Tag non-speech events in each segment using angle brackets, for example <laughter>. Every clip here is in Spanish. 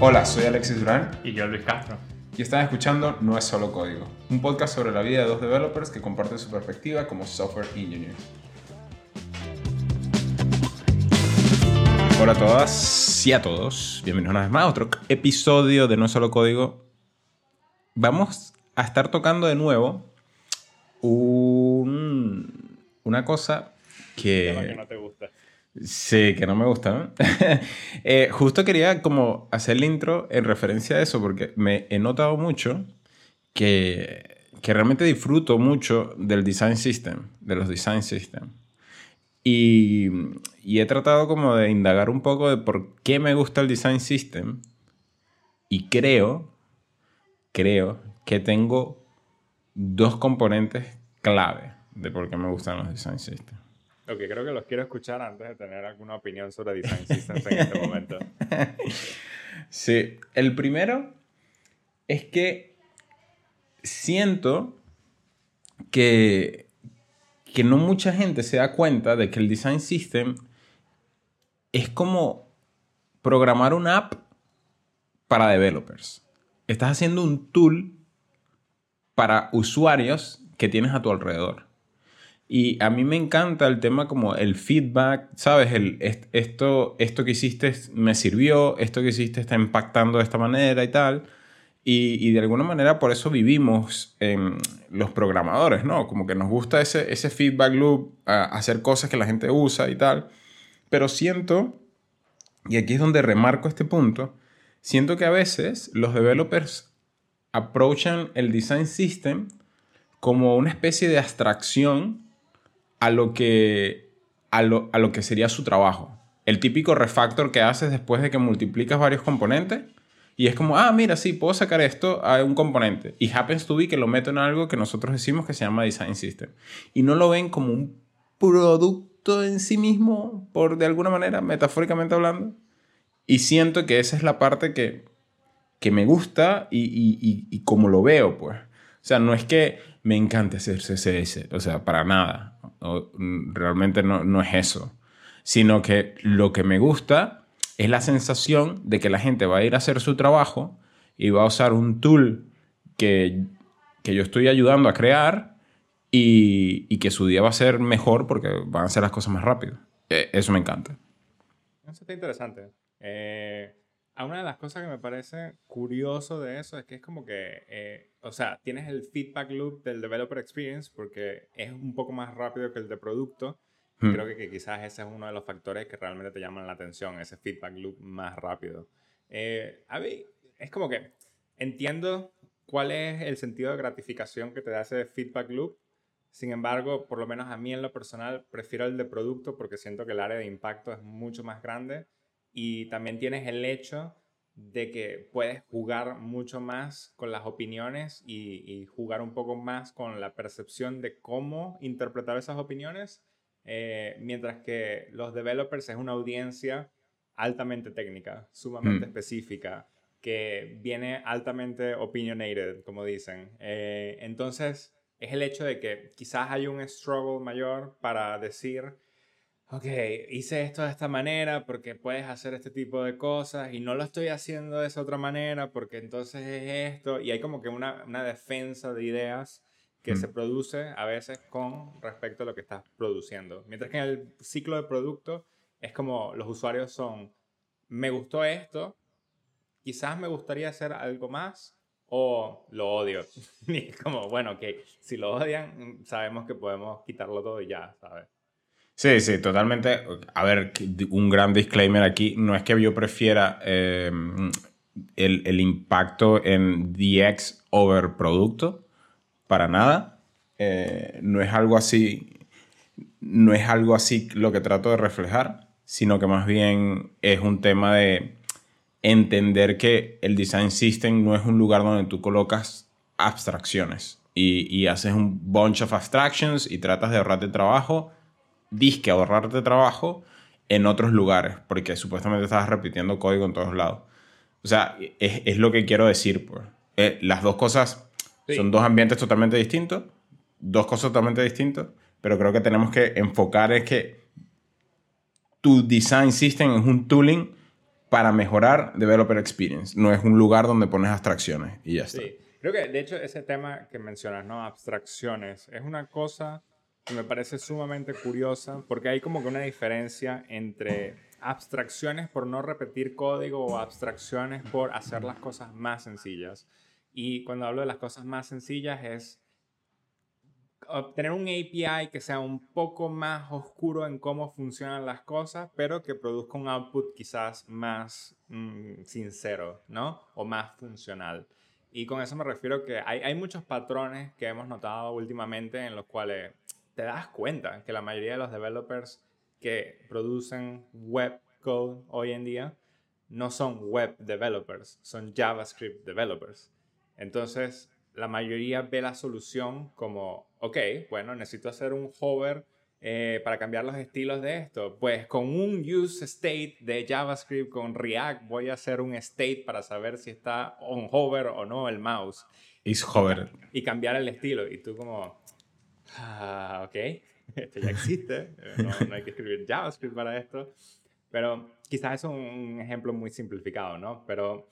Hola, soy Alexis Durán Y yo, Luis Castro. y están escuchando No es solo código, un podcast sobre la vida de dos developers que comparten su perspectiva como software engineers. Hola a todas y a todos, bienvenidos una vez más a otro episodio de No es solo código. Vamos a estar tocando de nuevo un- una cosa que... Que no te gusta. Sí, que no me gusta. <laughs> Eh, justo quería como hacer el intro en referencia a eso, porque me he notado mucho que, que realmente disfruto mucho del design system, de los design systems. Y, y he tratado como de indagar un poco de por qué me gusta el design system. Y creo, creo que tengo dos componentes clave de por qué me gustan los design systems. Ok, creo que los quiero escuchar antes de tener alguna opinión sobre Design Systems en este momento. <laughs> Sí, el primero es que siento que, que no mucha gente se da cuenta de que el design system es como programar una app para developers. Estás haciendo un tool para usuarios que tienes a tu alrededor. Y a mí me encanta el tema como el feedback, ¿sabes? El, est- esto, esto que hiciste me sirvió, esto que hiciste está impactando de esta manera y tal. Y, y de alguna manera por eso vivimos los programadores, ¿no? Como que nos gusta ese, ese feedback loop, a- hacer cosas que la gente usa y tal. Pero siento, y aquí es donde remarco este punto, siento que a veces los developers approachan el design system como una especie de abstracción a lo que, a lo, a lo que sería su trabajo. El típico refactor que haces después de que multiplicas varios componentes y es como, ah, mira, sí, puedo sacar esto a un componente. Y happens to be que lo meto en algo que nosotros decimos que se llama design system. Y no lo ven como un producto en sí mismo, por de alguna manera, metafóricamente hablando. Y siento que esa es la parte que, que me gusta y, y, y, y como lo veo, pues. O sea, no es que me encante hacer CSS, o sea, para nada. Mm, realmente no, no es eso. Sino que lo que me gusta es la sensación de que la gente va a ir a hacer su trabajo y va a usar un tool que, que yo estoy ayudando a crear y, y que su día va a ser mejor porque van a hacer las cosas más rápido. Eh, Eso me encanta. Eso está interesante. Eh, a una de las cosas que me parece curioso de eso es que es como que, eh, o sea, tienes el feedback loop del developer experience porque es un poco más rápido que el de producto. Hmm. Creo que, que quizás ese es uno de los factores que realmente te llaman la atención, ese feedback loop más rápido. Eh, a mí, es como que entiendo cuál es el sentido de gratificación que te da ese feedback loop. Sin embargo, por lo menos a mí en lo personal, prefiero el de producto porque siento que el área de impacto es mucho más grande y también tienes el hecho de que puedes jugar mucho más con las opiniones y, y jugar un poco más con la percepción de cómo interpretar esas opiniones, eh, mientras que los developers es una audiencia altamente técnica, sumamente Mm. específica, que viene altamente opinionated, como dicen. Eh, entonces, es el hecho de que quizás hay un struggle mayor para decir, ok, hice esto de esta manera porque puedes hacer este tipo de cosas y no lo estoy haciendo de esa otra manera porque entonces es esto. Y hay como que una, una defensa de ideas que Mm. se produce a veces con respecto a lo que estás produciendo. Mientras que en el ciclo de producto es como los usuarios son, me gustó esto, quizás me gustaría hacer algo más o lo odio. <laughs> y es como, bueno, ok, si lo odian, sabemos que podemos quitarlo todo y ya, ¿sabes? Sí, sí, totalmente. A ver, un gran disclaimer aquí. No es que yo prefiera eh, el, el impacto en DX over producto, para nada. Eh, no es algo así. No es algo así lo que trato de reflejar, sino que más bien es un tema de entender que el design system no es un lugar donde tú colocas abstracciones y, y haces un bunch of abstractions y tratas de ahorrarte trabajo disque ahorrarte trabajo en otros lugares, porque supuestamente estabas repitiendo código en todos lados. O sea, es, es lo que quiero decir. Pues. Eh, las dos cosas Sí. son dos ambientes totalmente distintos, dos cosas totalmente distintas, pero creo que tenemos que enfocar es que tu design system es un tooling para mejorar developer experience. No es un lugar donde pones abstracciones y ya está. Sí, creo que de hecho ese tema que mencionas, ¿no? Abstracciones, es una cosa que me parece sumamente curiosa porque hay como que una diferencia entre abstracciones por no repetir código o abstracciones por hacer las cosas más sencillas. Y cuando hablo de las cosas más sencillas es obtener un API que sea un poco más oscuro en cómo funcionan las cosas, pero que produzca un output quizás más mm, sincero, ¿no? O más funcional. Y con eso me refiero que hay, hay muchos patrones que hemos notado últimamente en los cuales te das cuenta que la mayoría de los developers que producen web code hoy en día no son web developers, son JavaScript developers. Entonces, la mayoría ve la solución como, ok, bueno, necesito hacer un hover eh, para cambiar los estilos de esto. Pues con un use state de JavaScript con React voy a hacer un state para saber si está on hover o no el mouse. Is hover. Y cambiar el estilo. Y tú como, ah, ok, esto ya existe. No, no hay que escribir JavaScript para esto. Pero quizás es un ejemplo muy simplificado, ¿no? Pero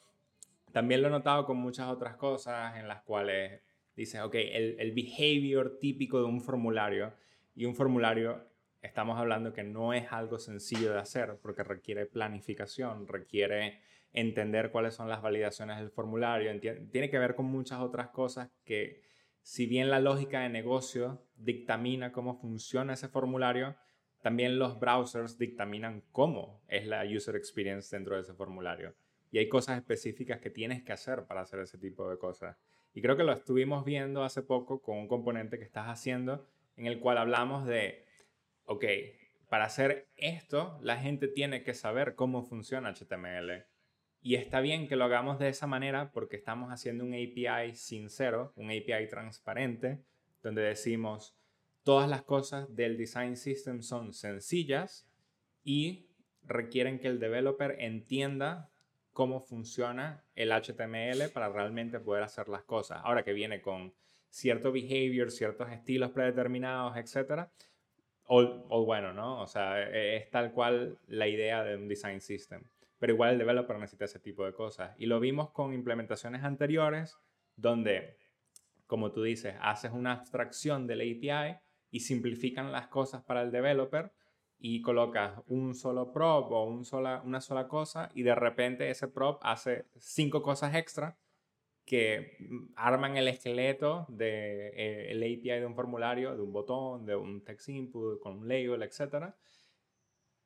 también lo he notado con muchas otras cosas en las cuales dices, ok, el, el behavior típico de un formulario y un formulario estamos hablando que no es algo sencillo de hacer porque requiere planificación, requiere entender cuáles son las validaciones del formulario, tiene que ver con muchas otras cosas que si bien la lógica de negocio dictamina cómo funciona ese formulario, también los browsers dictaminan cómo es la user experience dentro de ese formulario. Y hay cosas específicas que tienes que hacer para hacer ese tipo de cosas. Y creo que lo estuvimos viendo hace poco con un componente que estás haciendo en el cual hablamos de, ok, para hacer esto, la gente tiene que saber cómo funciona HTML. Y está bien que lo hagamos de esa manera porque estamos haciendo un API sincero, un API transparente, donde decimos, todas las cosas del design system son sencillas y requieren que el developer entienda cómo funciona el HTML para realmente poder hacer las cosas. Ahora que viene con cierto behavior, ciertos estilos predeterminados, etc. O, bueno, ¿no? O sea, e, es tal cual la idea de un design system. Pero igual el developer necesita ese tipo de cosas. Y lo vimos con implementaciones anteriores donde, como tú dices, haces una abstracción del API y simplifican las cosas para el developer y colocas un solo prop o un sola, una sola cosa y de repente ese prop hace cinco cosas extra que arman el esqueleto de, eh, API de un formulario, de un botón, de un text input, con un label, etc.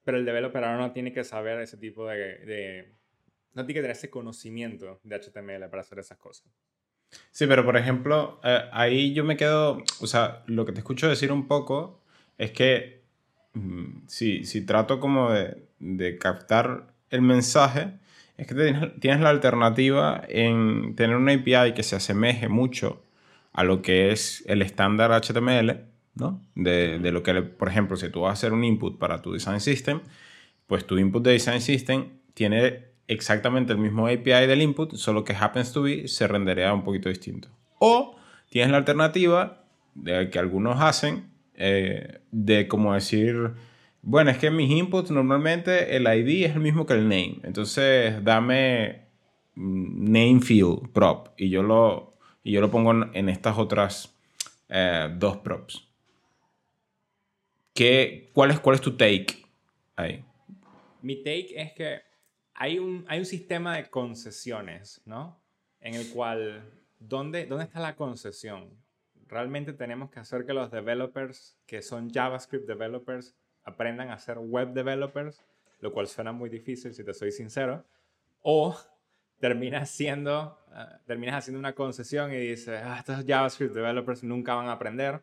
Pero el developer ahora no tiene que saber ese tipo de. No tiene que tener ese conocimiento de HTML para hacer esas cosas. Sí, pero por ejemplo, eh, ahí yo me quedo, o sea, lo que te escucho decir un poco es que Mm, si, si trato como de, de, captar el mensaje, es que tienes, la alternativa en tener una API que se asemeje mucho a lo que es el estándar HTML, ¿no? De, de, lo que, por ejemplo, si tú vas a hacer un input para tu design system, pues tu input de design system tiene exactamente el mismo API del input, solo que happens to be se rendería un poquito distinto. O tienes la alternativa de que algunos hacen eh, de como decir, bueno, es que mis inputs normalmente el ID es el mismo que el name. Entonces, dame mm, name field prop y yo lo, y yo lo pongo en, estas otras eh, dos props. ¿Qué, cuál, es, ¿Cuál es tu take ahí? Mi take es que hay un, hay un sistema de concesiones, ¿no? En el cual, ¿dónde, ¿dónde está la concesión? realmente tenemos que hacer que los developers que son JavaScript developers aprendan a ser web developers, lo cual suena muy difícil si te soy sincero, o terminas siendo, ah, terminas haciendo una concesión y dices, ah, estos JavaScript developers nunca van a aprender,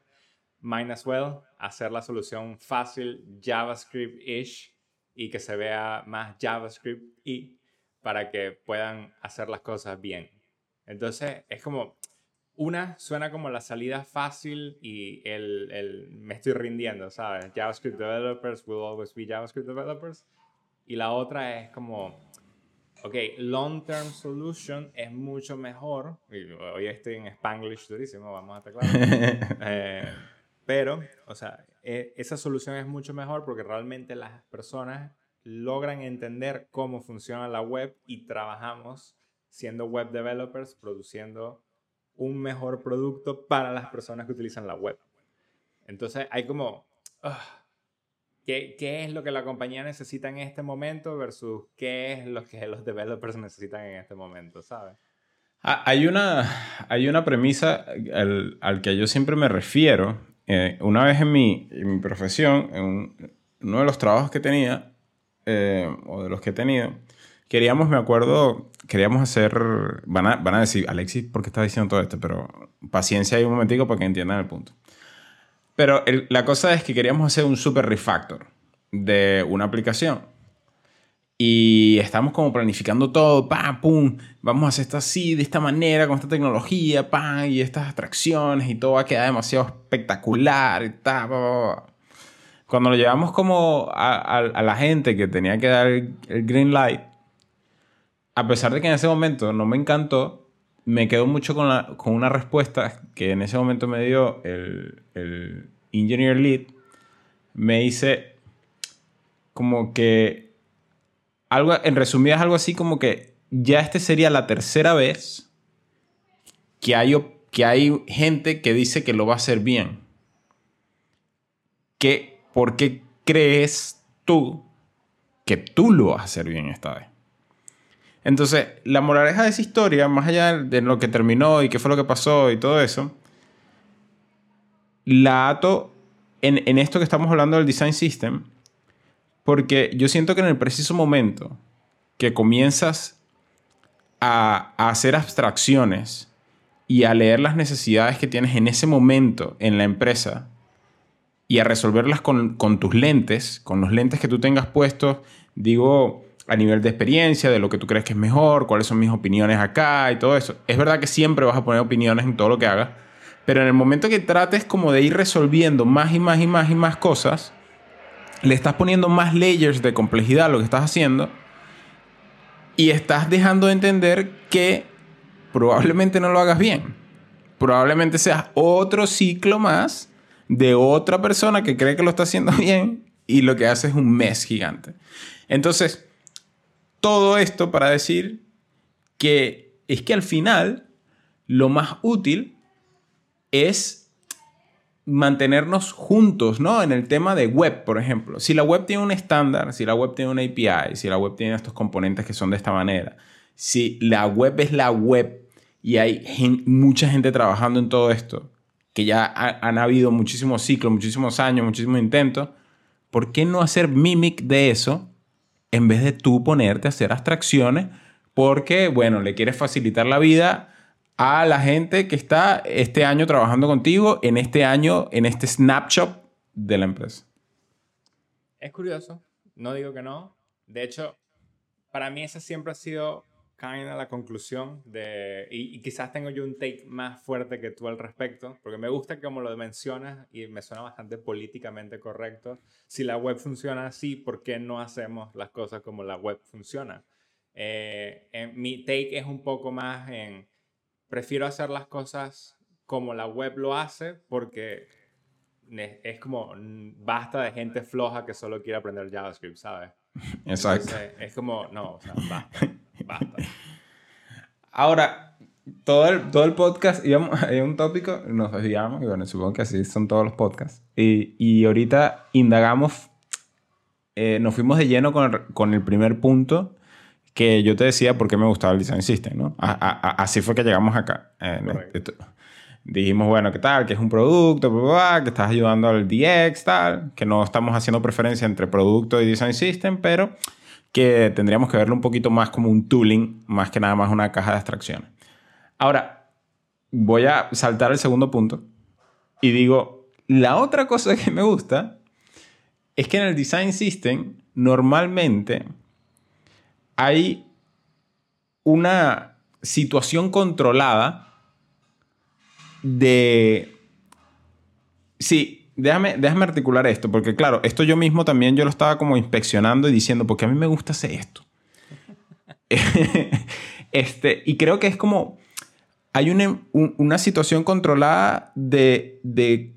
might as well hacer la solución fácil JavaScript-ish y que se vea más JavaScript y para que puedan hacer las cosas bien. Entonces, es como, una suena como la salida fácil y el, el, me estoy rindiendo, ¿sabes? JavaScript developers will always be JavaScript developers. Y la otra es como, ok, long term solution es mucho mejor. Y hoy estoy en Spanglish durísimo, vamos a estar claros. <laughs> Eh, pero, o sea, e, esa solución es mucho mejor porque realmente las personas logran entender cómo funciona la web y trabajamos siendo web developers produciendo un mejor producto para las personas que utilizan la web. Entonces hay como, ah, ¿qué, ¿qué, es lo que la compañía necesita en este momento versus qué es lo que los developers necesitan en este momento, ¿sabes? Ah, hay una, hay una premisa al, al que yo siempre me refiero. Eh, una vez en mi, en mi profesión, en uno de los trabajos que tenía, eh, o de los que he tenido, queríamos, me acuerdo, queríamos hacer, van a, van a decir, Alexis, ¿por qué estás diciendo todo esto? Pero paciencia ahí un momentico para que entiendan el punto. Pero la cosa es que queríamos hacer un super refactor de una aplicación. Y estamos como planificando todo, pam, pum, vamos a hacer esto así, de esta manera, con esta tecnología, pam, y estas atracciones, y todo va a quedar demasiado espectacular, y tal, Cuando lo llevamos como a, la gente que tenía que dar el, green light, a pesar de que en ese momento no me encantó, me quedo mucho con, la, con una respuesta que en ese momento me dio el, el engineer lead. Me dice como que algo, en resumidas, algo así como que ya este sería la tercera vez que hay, que hay gente que dice que lo va a hacer bien. ¿Qué, ¿Por qué crees tú que tú lo vas a hacer bien esta vez? Entonces, la moraleja de esa historia, más allá de lo que terminó y qué fue lo que pasó y todo eso, la ato en, en esto que estamos hablando del design system, porque yo siento que en el preciso momento que comienzas a, hacer abstracciones y a leer las necesidades que tienes en ese momento en la empresa y a resolverlas con, con tus lentes, con los lentes que tú tengas puestos, digo, a nivel de experiencia, de lo que tú crees que es mejor, cuáles son mis opiniones acá y todo eso. Es verdad que siempre vas a poner opiniones en todo lo que hagas, pero en el momento que trates como de ir resolviendo más y más y más y más cosas, le estás poniendo más layers de complejidad a lo que estás haciendo y estás dejando de entender que probablemente no lo hagas bien. Probablemente seas otro ciclo más de otra persona que cree que lo está haciendo <laughs> bien y lo que hace es un mes gigante. Entonces, todo esto para decir que es que al final lo más útil es mantenernos juntos, ¿no? En el tema de web, por ejemplo. Si la web tiene un estándar, si la web tiene una API, si la web tiene estos componentes que son de esta manera, si la web es la web y hay mucha gente trabajando en todo esto, que ya han habido muchísimos ciclos, muchísimos años, muchísimos intentos, ¿por qué no hacer mimic de eso en vez de tú ponerte a hacer abstracciones porque, bueno, le quieres facilitar la vida a la gente que está este año trabajando contigo, en este año, en este snapshot de la empresa. Es curioso, no digo que no. De hecho, para mí esa siempre ha sido kind la conclusión de, y, quizás tengo yo un take más fuerte que tú al respecto, porque me gusta como lo mencionas y me suena bastante políticamente correcto, si la web funciona así, ¿por qué no hacemos las cosas como la web funciona? Eh, mi take es un poco más en, prefiero hacer las cosas como la web lo hace, porque es como, basta de gente floja que solo quiere aprender JavaScript, ¿sabes? <laughs> Exacto. es como, no, o sea, <laughs> basta. Ahora, todo el, todo el podcast, íbamos, <laughs> hay un tópico, nos desviamos, y bueno, supongo que así son todos los podcasts. Y, y ahorita indagamos, eh, nos fuimos de lleno con el, con el, primer punto que yo te decía por qué me gustaba el Design System, ¿no? así fue que llegamos acá. dijimos, bueno, ¿qué tal? Que es un producto, que estás ayudando al DX, tal, que no estamos haciendo preferencia entre producto y Design System, pero que tendríamos que verlo un poquito más como un tooling, más que nada más una caja de abstracciones. Ahora, voy a saltar el segundo punto y digo, la otra cosa que me gusta es que en el Design System normalmente hay una situación controlada de... Sí, déjame, déjame articular esto, porque claro, esto yo mismo también yo lo estaba como inspeccionando y diciendo, porque a mí me gusta hacer esto. <laughs> este, y creo que es como, hay una, una situación controlada de, de,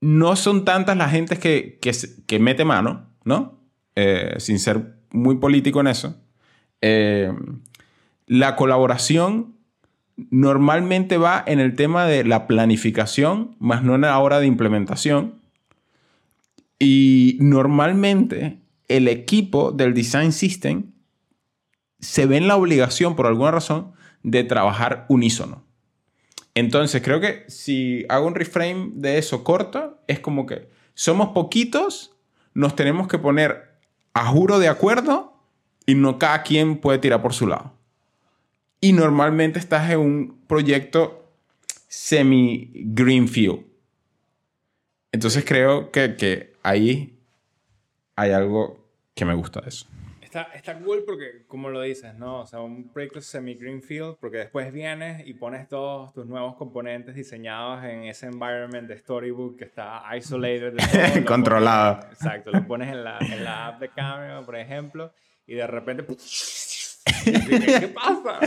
no son tantas las gentes que, que, mete mano, ¿no? Eh, sin ser muy político en eso. Eh, la colaboración normalmente va en el tema de la planificación, más no en la hora de implementación. Y normalmente el equipo del design system se ve en la obligación, por alguna razón, de trabajar unísono. Entonces, creo que si hago un reframe de eso corto, es como que somos poquitos, nos tenemos que poner a juro de acuerdo y no cada quien puede tirar por su lado. Y normalmente estás en un proyecto semi-greenfield. Entonces creo que, que ahí hay algo que me gusta de eso. Está, está cool porque, como lo dices, ¿no? O sea, un proyecto semi-greenfield, porque después vienes y pones todos tus nuevos componentes diseñados en ese environment de Storybook que está isolated. <laughs> Controlado. exacto, lo pones en la, en la app de Camera, por ejemplo, y de repente... ¿Qué pasa?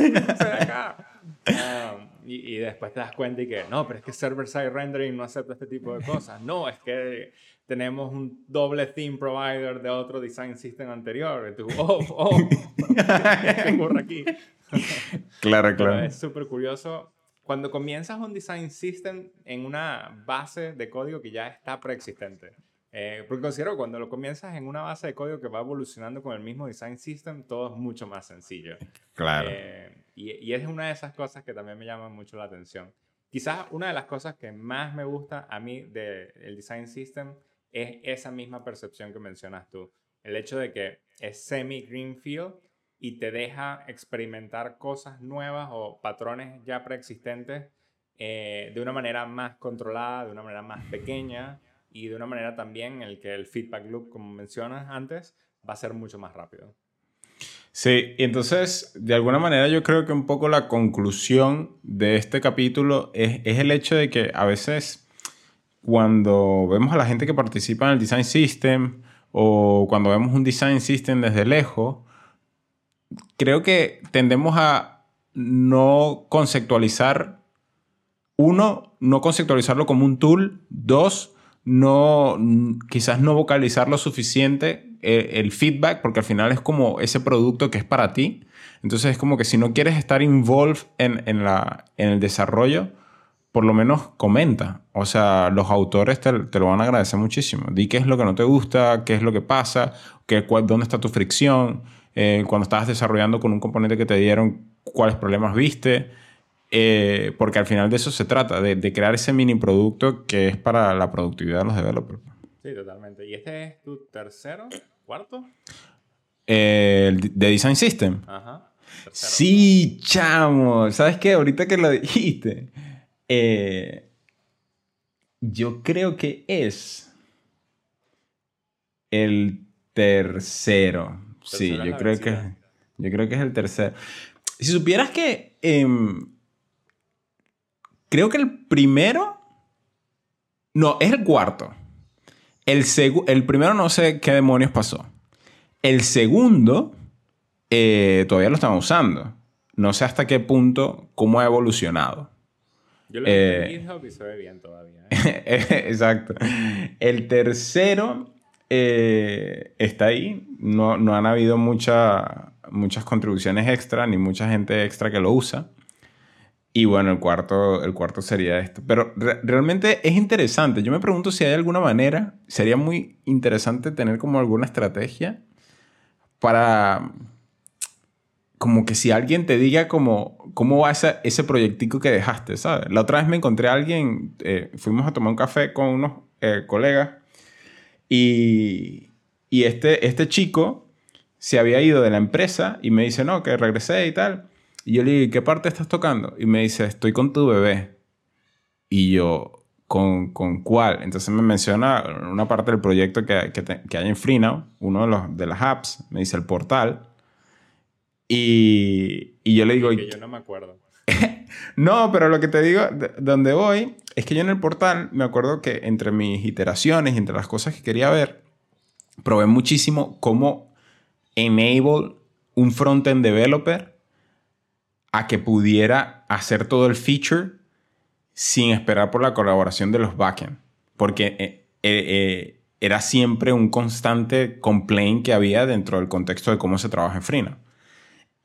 acá? Um, y, y, después te das cuenta y que, no, pero es que server-side rendering no acepta este tipo de cosas. No, es que tenemos un doble theme provider de otro design system anterior. Y tú, oh, <laughs> oh, ¿qué ocurre aquí? <laughs> claro, claro. es súper curioso. Cuando comienzas un design system en una base de código que ya está preexistente. Eh, porque considero cuando lo comienzas en una base de código que va evolucionando con el mismo design system, todo es mucho más sencillo. Claro. Eh, y, y, es una de esas cosas que también me llama mucho la atención. Quizás una de las cosas que más me gusta a mí del design system es esa misma percepción que mencionas tú. El hecho de que es semi-greenfield y te deja experimentar cosas nuevas o patrones ya preexistentes eh, de una manera más controlada, de una manera más pequeña y de una manera también en el que el feedback loop, como mencionas antes, va a ser mucho más rápido. Sí, y entonces, de alguna manera yo creo que un poco la conclusión de este capítulo es, es el hecho de que a veces cuando vemos a la gente que participa en el design system o cuando vemos un design system desde lejos, creo que tendemos a no conceptualizar, uno, no conceptualizarlo como un tool, dos, no, quizás no vocalizar lo suficiente eh, el feedback, porque al final es como ese producto que es para ti. Entonces es como que si no quieres estar involved en, en, la, en el desarrollo, por lo menos comenta. O sea, los autores te, lo van a agradecer muchísimo. Di qué es lo que no te gusta, qué es lo que pasa, qué, dónde está tu fricción, eh, cuando estabas desarrollando con un componente que te dieron, cuáles problemas viste. Eh, porque al final de eso se trata, de, crear ese mini producto que es para la productividad de los developers. Sí, totalmente. ¿Y este es tu tercero, cuarto? Eh, de Design System. Ajá. sí, chamo. ¿Sabes qué? Ahorita que lo dijiste eh, yo creo que es el tercero. Sí, yo creo, que, yo creo que es el tercero. Si supieras que... Em, creo que el primero... No, es el cuarto. El, el primero no sé qué demonios pasó. El segundo eh, todavía lo estamos usando. No sé hasta qué punto, cómo ha evolucionado. Yo lo eh, en GitHub y se ve bien todavía. ¿eh? <laughs> Exacto. El tercero eh, está ahí. No, no han habido mucha, muchas contribuciones extra ni mucha gente extra que lo usa. Y bueno, el cuarto, el cuarto sería esto. Pero realmente es interesante. Yo me pregunto si hay alguna manera, sería muy interesante tener como alguna estrategia para como que si alguien te diga como, cómo va ese, ese proyectico que dejaste, ¿sabes? La otra vez me encontré a alguien, eh, fuimos a tomar un café con unos eh, colegas y, y este, este chico se había ido de la empresa y me dice, no, que regresé y tal. Y yo le digo, ¿qué parte estás tocando? Y me dice, estoy con tu bebé. Y yo, ¿con, con cuál? Entonces me menciona una parte del proyecto que, que, que hay en FreeNow, uno de, los, de las apps, me dice el portal. Y, y yo le digo... Que yo no me acuerdo. <laughs> no, pero lo que te digo, donde voy, es que yo en el portal me acuerdo que entre mis iteraciones y entre las cosas que quería ver, probé muchísimo cómo enable un frontend developer a que pudiera hacer todo el feature sin esperar por la colaboración de los backend. Porque eh, eh, eh, era siempre un constante complaint que había dentro del contexto de cómo se trabaja en Frina.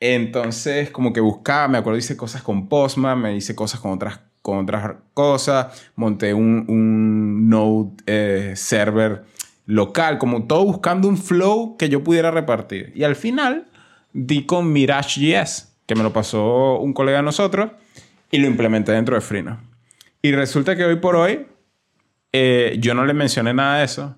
Entonces, como que buscaba, me acuerdo, hice cosas con Postman, me hice cosas con otras, con otras cosas, monté un, un Node eh, server local, como todo buscando un flow que yo pudiera repartir. Y al final di con Mirage.js, que me lo pasó un colega de nosotros, y lo implementé dentro de Frina. Y resulta que hoy por hoy eh, yo no le mencioné nada de eso,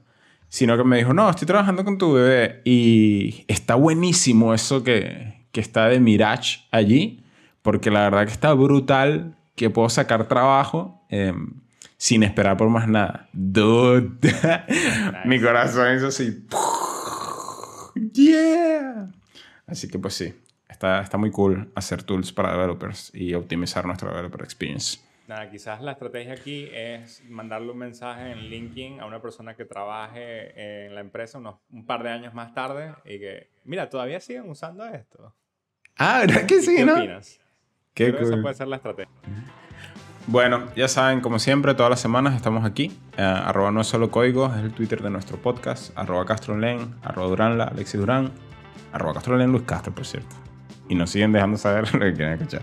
sino que me dijo, no, estoy trabajando con tu bebé y está buenísimo eso que, que está de Mirage allí, porque la verdad que está brutal, que puedo sacar trabajo em, sin esperar por más nada. <laughs> Mi corazón hizo así. Yeah. Así que pues sí, está, está muy cool hacer tools para developers y optimizar nuestra developer experience. Nada, quizás la estrategia aquí es mandarle un mensaje en LinkedIn a una persona que trabaje en la empresa unos, un par de años más tarde y que, mira, todavía siguen usando esto. Ah, ¿verdad que sí, ¿Qué no? opinas? Qué Creo que cool. esa puede ser la estrategia. Bueno, ya saben, como siempre, todas las semanas estamos aquí. Eh, arroba no es solo código, es el Twitter de nuestro podcast. Arroba Castrolen, arroba Duranla, Alexis Durán. Arroba Castrolen, Luis Castro, por cierto. Y nos siguen dejando saber <laughs> lo que quieren escuchar.